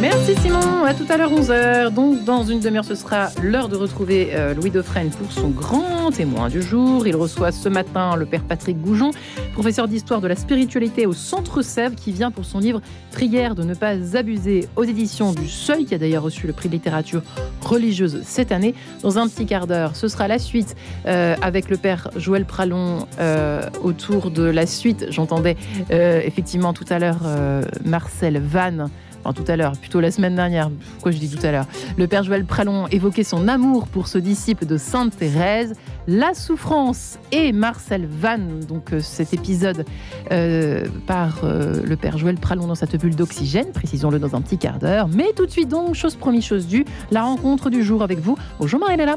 Merci Simon, à tout à l'heure 11h. Donc dans une demi-heure, ce sera l'heure de retrouver euh, Louis Dauphren pour son grand témoin du jour. Il reçoit ce matin le père Patrick Goujon, professeur d'histoire de la spiritualité au Centre Sèvres, qui vient pour son livre Prière de ne pas abuser aux éditions du Seuil, qui a d'ailleurs reçu le prix de littérature religieuse cette année. Dans un petit quart d'heure, ce sera la suite euh, avec le père Joël Pralon euh, autour de la suite. J'entendais effectivement tout à l'heure Marcel Vannes enfin tout à l'heure, plutôt la semaine dernière, pourquoi je dis tout à l'heure, le Père Joël Pralon évoquait son amour pour ce disciple de Sainte Thérèse, la souffrance et Marcel Vannes, donc euh, cet épisode euh, par euh, le Père Joël Pralon dans cette bulle d'oxygène, précisons-le dans un petit quart d'heure. Mais tout de suite donc, chose promis, chose due, la rencontre du jour avec vous. Bonjour Marie-Léla.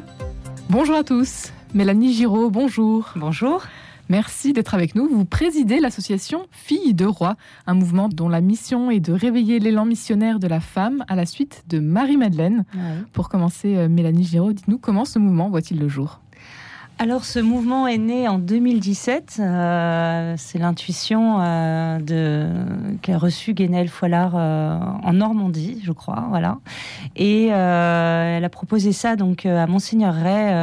Bonjour à tous. Mélanie Giraud, bonjour. Bonjour. Merci d'être avec nous. Vous présidez l'association Filles de Roi, un mouvement dont la mission est de réveiller l'élan missionnaire de la femme à la suite de Marie-Madeleine. Pour commencer, euh, Mélanie Giraud, dites-nous comment ce mouvement voit-il le jour? Alors, ce mouvement est né en 2017. Euh, c'est l'intuition euh, qu'a reçu Guénel Foilard en Normandie, je crois. Voilà. Et elle a proposé ça donc à Monseigneur Ray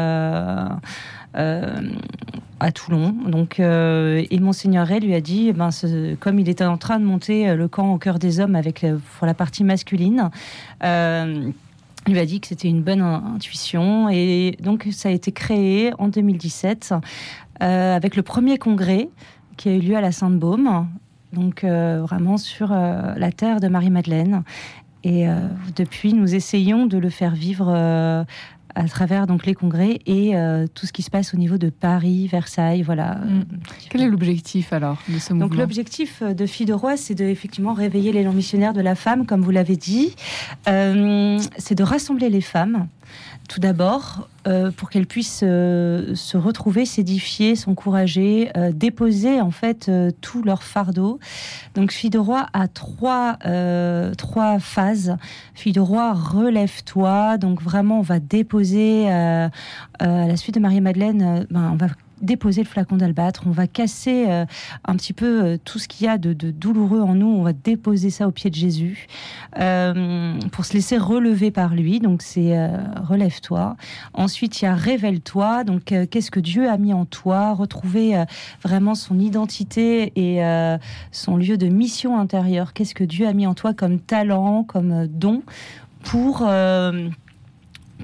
à Toulon. Donc, euh, et Monseigneur Ray lui a dit, eh ben, comme il était en train de monter euh, le camp au cœur des hommes avec euh, pour la partie masculine, il lui a dit que c'était une bonne intuition. Et donc, ça a été créé en 2017 avec le premier congrès qui a eu lieu à la Sainte-Baume, donc vraiment sur la terre de Marie-Madeleine. Et depuis, nous essayons de le faire vivre à travers donc les congrès et euh, tout ce qui se passe au niveau de Paris, Versailles, voilà. Mm. Quel est l'objectif alors de ce mouvement Donc l'objectif de Fille de Roi, c'est de effectivement réveiller l'élan missionnaire de la femme, comme vous l'avez dit. Euh, c'est de rassembler les femmes tout d'abord, euh, pour qu'elles puissent euh, se retrouver, s'édifier, s'encourager, euh, déposer en fait tout leur fardeau. Donc, Fille de roi a trois, phases. Fille de roi, relève-toi. Donc, vraiment, on va déposer à la suite de Marie-Madeleine, ben, déposer le flacon d'albâtre, on va casser euh, un petit peu euh, tout ce qu'il y a de, douloureux en nous, on va déposer ça au pied de Jésus euh, pour se laisser relever par lui. Donc c'est relève-toi. Ensuite il y a révèle-toi. Donc qu'est-ce que Dieu a mis en toi? Retrouver vraiment son identité et son lieu de mission intérieure. Qu'est-ce que Dieu a mis en toi comme talent, comme don pour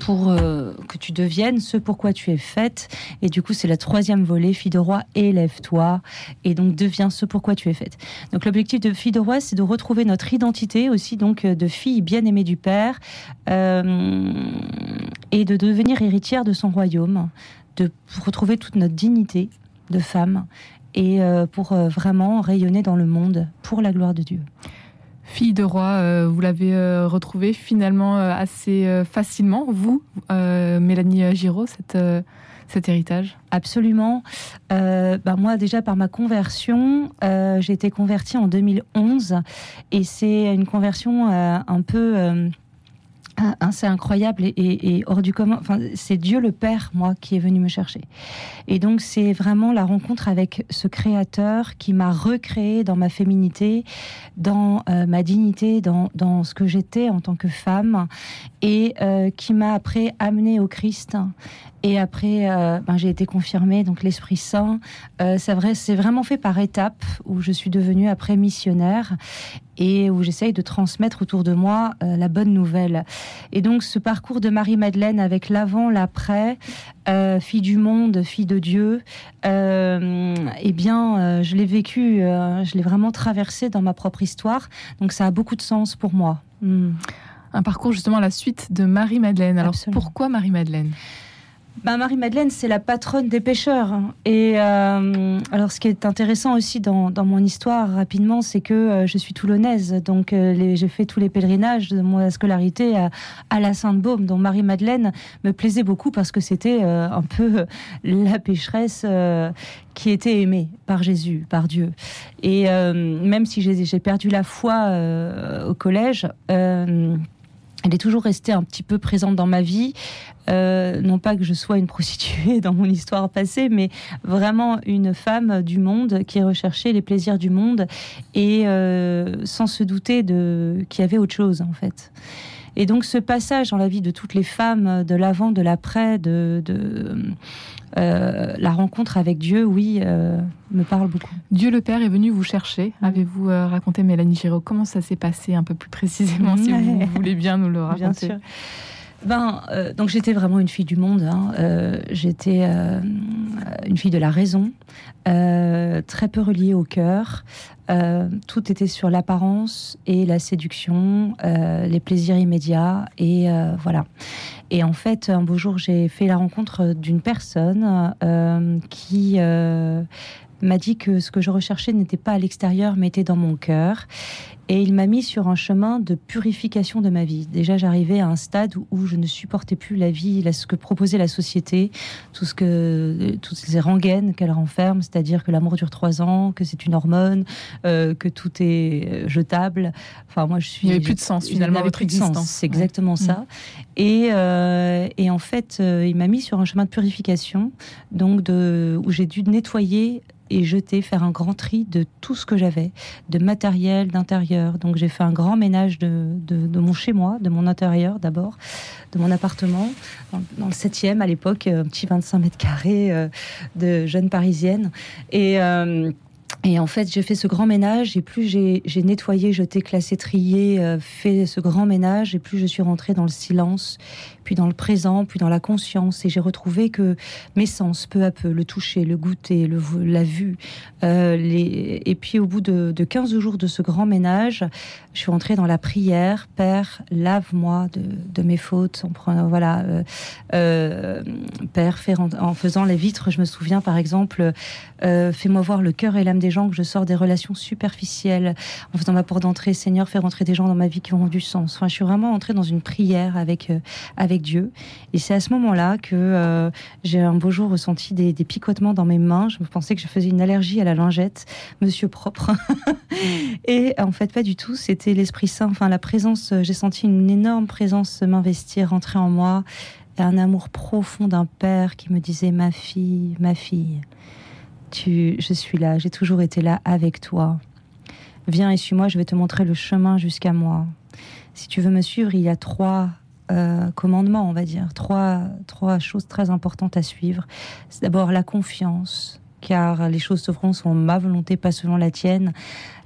pour euh, que tu deviennes ce pourquoi tu es faite. Et du coup, c'est la troisième volée, fille de roi, élève-toi. Et donc, deviens ce pourquoi tu es faite. Donc, l'objectif de fille de roi, c'est de retrouver notre identité aussi, donc, euh, de fille bien-aimée du Père, euh, et de devenir héritière de son royaume, de retrouver toute notre dignité de femme, et pour vraiment rayonner dans le monde pour la gloire de Dieu. Fille de roi, euh, vous l'avez euh, retrouvée finalement euh, assez facilement, vous, Mélanie Giraud, cet héritage? Absolument. bah moi, déjà par ma conversion, j'ai été convertie en 2011 et c'est une conversion un peu c'est incroyable et, hors du commun. Enfin, c'est Dieu le Père, moi, qui est venu me chercher. Et donc, c'est vraiment la rencontre avec ce Créateur qui m'a recréé dans ma féminité, dans euh, ma dignité, dans, dans ce que j'étais en tant que femme, et euh, qui m'a après amené au Christ. Et après, euh, ben, j'ai été confirmée, donc l'Esprit Saint. c'est vrai, c'est vraiment fait par étapes où je suis devenue après missionnaire et où j'essaye de transmettre autour de moi euh, la bonne nouvelle. Et donc ce parcours de Marie-Madeleine avec l'avant, l'après, euh, fille du monde, fille de Dieu, euh, eh bien, je l'ai vécu, je l'ai vraiment traversé dans ma propre histoire. Donc ça a beaucoup de sens pour moi. Hmm. Un parcours justement à la suite de Marie-Madeleine. Alors pourquoi Marie-Madeleine? Bah, Marie-Madeleine, c'est la patronne des pêcheurs. Et euh, alors, ce qui est intéressant aussi dans, mon histoire, rapidement, c'est que euh, je suis toulonnaise. Donc, euh, j'ai fait tous les pèlerinages de mon scolarité à, la Sainte-Baume. Donc, Marie-Madeleine me plaisait beaucoup parce que c'était un peu la pécheresse qui était aimée par Jésus, par Dieu. Et même si j'ai perdu la foi au collège, elle est toujours restée un petit peu présente dans ma vie. Euh, non pas que je sois une prostituée dans mon histoire passée, mais vraiment une femme du monde qui recherchait les plaisirs du monde et euh, sans se douter de qu'il y avait autre chose en fait. Et donc ce passage dans la vie de toutes les femmes, de l'avant, de l'après, de, euh, la rencontre avec Dieu, oui, me parle beaucoup. Dieu le Père est venu vous chercher. Avez-vous raconté, Mélanie Giraud, comment ça s'est passé un peu plus précisément, si vous voulez bien nous le raconter? Bien sûr. Ben, euh, donc j'étais vraiment une fille du monde. Hein. Euh, j'étais euh, une fille de la raison, très peu reliée au cœur. tout était sur l'apparence et la séduction, les plaisirs immédiats et voilà. Et en fait, un beau jour, j'ai fait la rencontre d'une personne qui m'a dit que ce que je recherchais n'était pas à l'extérieur, mais était dans mon cœur. Et il m'a mis sur un chemin de purification de ma vie. Déjà, j'arrivais à un stade où, je ne supportais plus la vie, ce que proposait la société, tout ce que, toutes ces rengaines qu'elle renferme, c'est-à-dire que l'amour dure trois ans, que c'est une hormone, euh, que tout est euh, jetable. Enfin, moi, je suis. Il n'y avait plus de sens finalement. Il plus de sens. C'est exactement ça. Mm. Et, euh, et, en fait, il m'a mis sur un chemin de purification, donc de, où j'ai dû nettoyer et jeter, faire un grand tri de tout ce que j'avais, de matériel, d'intérieur. Donc j'ai fait un grand ménage de, de, mon chez-moi, de mon intérieur d'abord, de mon appartement, dans, le 7e à l'époque, un petit 25 mètres carrés euh, de jeune parisienne. Et. Euh, et en fait, j'ai fait ce grand ménage, et plus j'ai nettoyé, jeté, classé, trié, euh, fait ce grand ménage, et plus je suis rentrée dans le silence, puis dans le présent, puis dans la conscience. Et j'ai retrouvé que mes sens, peu à peu, le toucher, le goûter, la vue, euh, et puis au bout de, de 15 jours de ce grand ménage, je suis rentrée dans la prière. Père, lave-moi de, mes fautes. Voilà, euh, Père, en, faisant les vitres, je me souviens par exemple, fais-moi voir le cœur et l'âme des gens, que je sors des relations superficielles. En faisant ma porte d'entrée, Seigneur, fais rentrer des gens dans ma vie qui ont du sens. Enfin, je suis vraiment entrée dans une prière avec, euh, avec Dieu. Et c'est à ce moment-là que euh, j'ai un beau jour ressenti des, picotements dans mes mains. Je pensais que je faisais une allergie à la lingette, monsieur propre. et en fait, pas du tout. C'était l'Esprit Saint, enfin la présence. J'ai senti une énorme présence m'investir, rentrer en moi. Un amour profond d'un père qui me disait Ma fille, ma fille, je suis là, j'ai toujours été là avec toi. Viens et suis-moi, je vais te montrer le chemin jusqu'à moi. Si tu veux me suivre, il y a trois euh, commandements, on va dire. Trois, trois choses très importantes à suivre. C'est d'abord la confiance, car les choses se feront selon ma volonté, pas selon la tienne.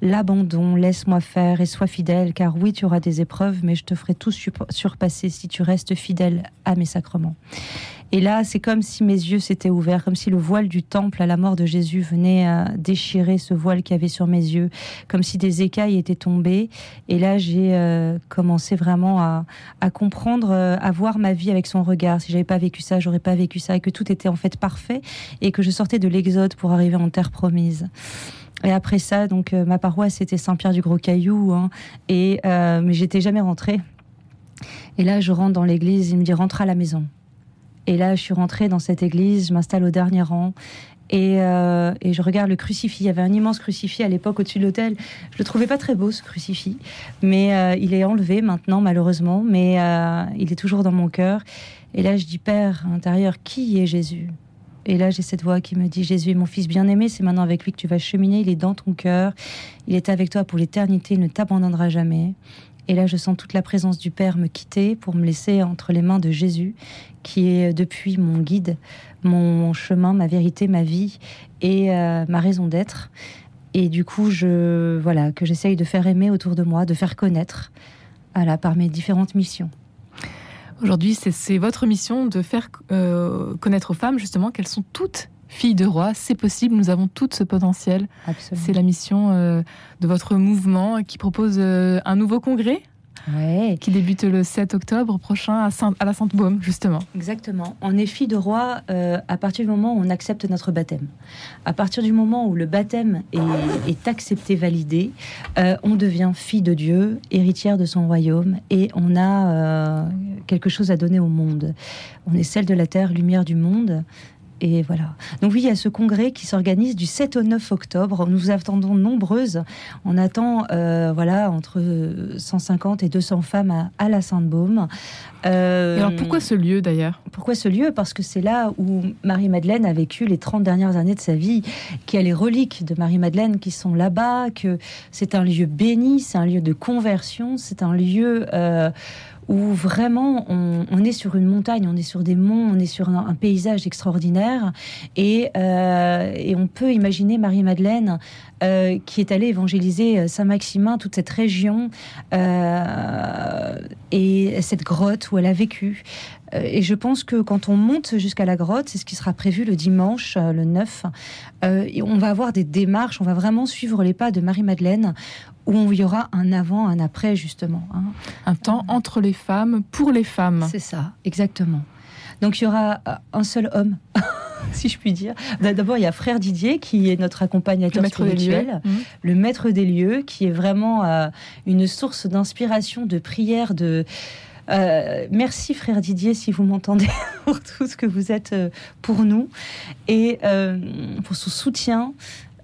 L'abandon, laisse-moi faire et sois fidèle, car oui, tu auras des épreuves, mais je te ferai tout surpasser si tu restes fidèle à mes sacrements. Et là, c'est comme si mes yeux s'étaient ouverts, comme si le voile du temple à la mort de Jésus venait à déchirer ce voile qu'il y avait sur mes yeux, comme si des écailles étaient tombées. Et là, j'ai euh, commencé vraiment à, comprendre, euh, à voir ma vie avec son regard. Si j'avais pas vécu ça, j'aurais pas vécu ça, et que tout était en fait parfait, et que je sortais de l'Exode pour arriver en terre promise. Et après ça, donc euh, ma paroisse c'était Saint-Pierre du Gros Caillou, hein, et mais j'étais jamais rentrée. Et là, je rentre dans l'église, il me dit rentre à la maison. Et là, je suis rentrée dans cette église, je m'installe au dernier rang. Et, euh, et, je regarde le crucifix. Il y avait un immense crucifix à l'époque au-dessus de l'hôtel. Je le trouvais pas très beau ce crucifix, mais euh, il est enlevé maintenant malheureusement, mais euh, il est toujours dans mon cœur. Et là, je dis Père, à l'intérieur, qui est Jésus? Et là, j'ai cette voix qui me dit Jésus est mon fils bien-aimé. C'est maintenant avec lui que tu vas cheminer. Il est dans ton cœur. Il est avec toi pour l'éternité. Il ne t'abandonnera jamais. Et là, je sens toute la présence du Père me quitter pour me laisser entre les mains de Jésus, qui est depuis mon guide, mon chemin, ma vérité, ma vie et euh, ma raison d'être. Et du coup, je voilà que j'essaye de faire aimer autour de moi, de faire connaître, voilà, par mes différentes missions. Aujourd'hui, c'est votre mission de faire euh, connaître aux femmes justement qu'elles sont toutes fille de roi, c'est possible, nous avons tout ce potentiel. C'est la mission euh, de votre mouvement qui propose euh, un nouveau congrès qui débute le 7 octobre prochain à, Saint, à la Sainte-Baume, justement. Exactement. On est fille de roi euh, à partir du moment où on accepte notre baptême. À partir du moment où le baptême est, accepté, validé, on devient fille de Dieu, héritière de son royaume, et on a quelque chose à donner au monde. On est celle de la terre, lumière du monde. Et voilà. Donc oui, il y a ce congrès qui s'organise du 7 au 9 octobre. Nous attendons nombreuses. On attend euh, voilà entre 150 et 200 femmes à, la Sainte-Baume. Euh, alors pourquoi ce lieu d'ailleurs? Pourquoi ce lieu? Parce que c'est là où Marie-Madeleine a vécu les 30 dernières années de sa vie, qu'il y a les reliques de Marie-Madeleine qui sont là-bas, que c'est un lieu béni, c'est un lieu de conversion, c'est un lieu... Euh, où vraiment on, est sur une montagne, on est sur des monts, on est sur un, paysage extraordinaire et, euh, et, on peut imaginer Marie-Madeleine euh, qui est allée évangéliser euh, Saint-Maximin, toute cette région et cette grotte où elle a vécu. Et je pense que quand on monte jusqu'à la grotte, c'est ce qui sera prévu le dimanche, le 9, et on va avoir des démarches, on va vraiment suivre les pas de Marie-Madeleine où il y aura un avant, un après, justement. Hein. Un temps entre les femmes, pour les femmes. C'est ça, exactement. Donc il y aura euh, un seul homme, si je puis dire. D'abord, il y a Frère Didier, qui est notre accompagnateur le spirituel, mmh. le maître des lieux, qui est vraiment euh, une source d'inspiration, de prière, de... Euh, merci frère Didier si vous m'entendez pour tout ce que vous êtes pour nous et pour son soutien,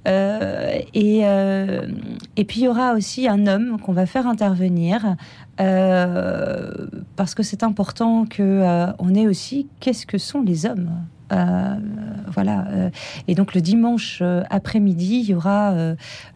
et, euh, et puis il y aura aussi un homme qu'on va faire intervenir euh, parce que c'est important que on ait aussi qu'est-ce que sont les hommes. voilà. et donc le dimanche après-midi, il y aura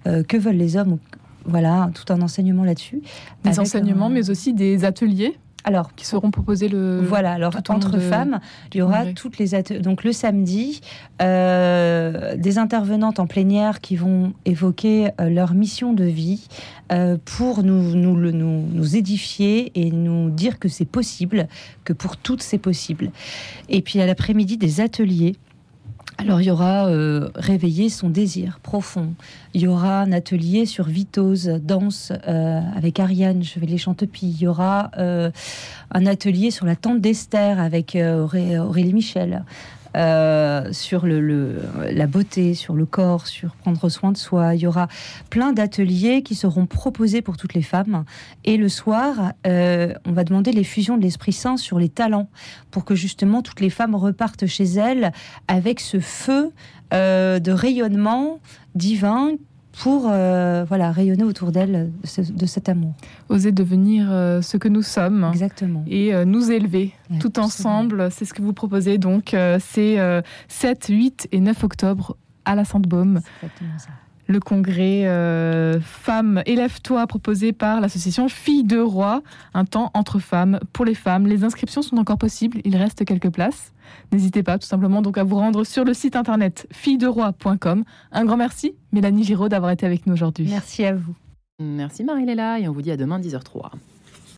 que veulent les hommes. Voilà, tout un enseignement là-dessus. Des enseignements, mais aussi des ateliers alors, qui seront proposés le. Voilà, alors entre femmes, il y aura toutes les donc le samedi euh, des intervenantes en plénière qui vont évoquer euh, leur mission de vie euh, pour nous nous, nous nous édifier et nous dire que c'est possible, que pour toutes c'est possible. Et puis à l'après-midi des ateliers alors il y aura euh, réveiller son désir profond. Il y aura un atelier sur Vitose, danse euh, avec Ariane Chevelet Chantepie. Il y aura euh, un atelier sur la tente d'Esther avec Aurélie Michel. Euh, sur le, la beauté, sur le corps, sur prendre soin de soi. Il y aura plein d'ateliers qui seront proposés pour toutes les femmes. Et le soir, euh, on va demander les fusions de l'Esprit Saint sur les talents pour que justement toutes les femmes repartent chez elles avec ce feu euh, de rayonnement divin pour euh, voilà rayonner autour d'elle de, cet amour. Oser devenir euh, ce que nous sommes. Exactement. Et euh, nous élever tout ensemble. C'est ce que vous proposez donc. c'est 7, 8 et 9 octobre à la Sainte-Baume. Exactement ça le congrès euh, Femmes, élève-toi proposé par l'association Filles de Roi, un temps entre femmes pour les femmes. Les inscriptions sont encore possibles, il reste quelques places. N'hésitez pas tout simplement donc à vous rendre sur le site internet fillederoi.com. Un grand merci Mélanie Giraud d'avoir été avec nous aujourd'hui. Merci à vous. Merci Marie-Léla et on vous dit à demain 10h03.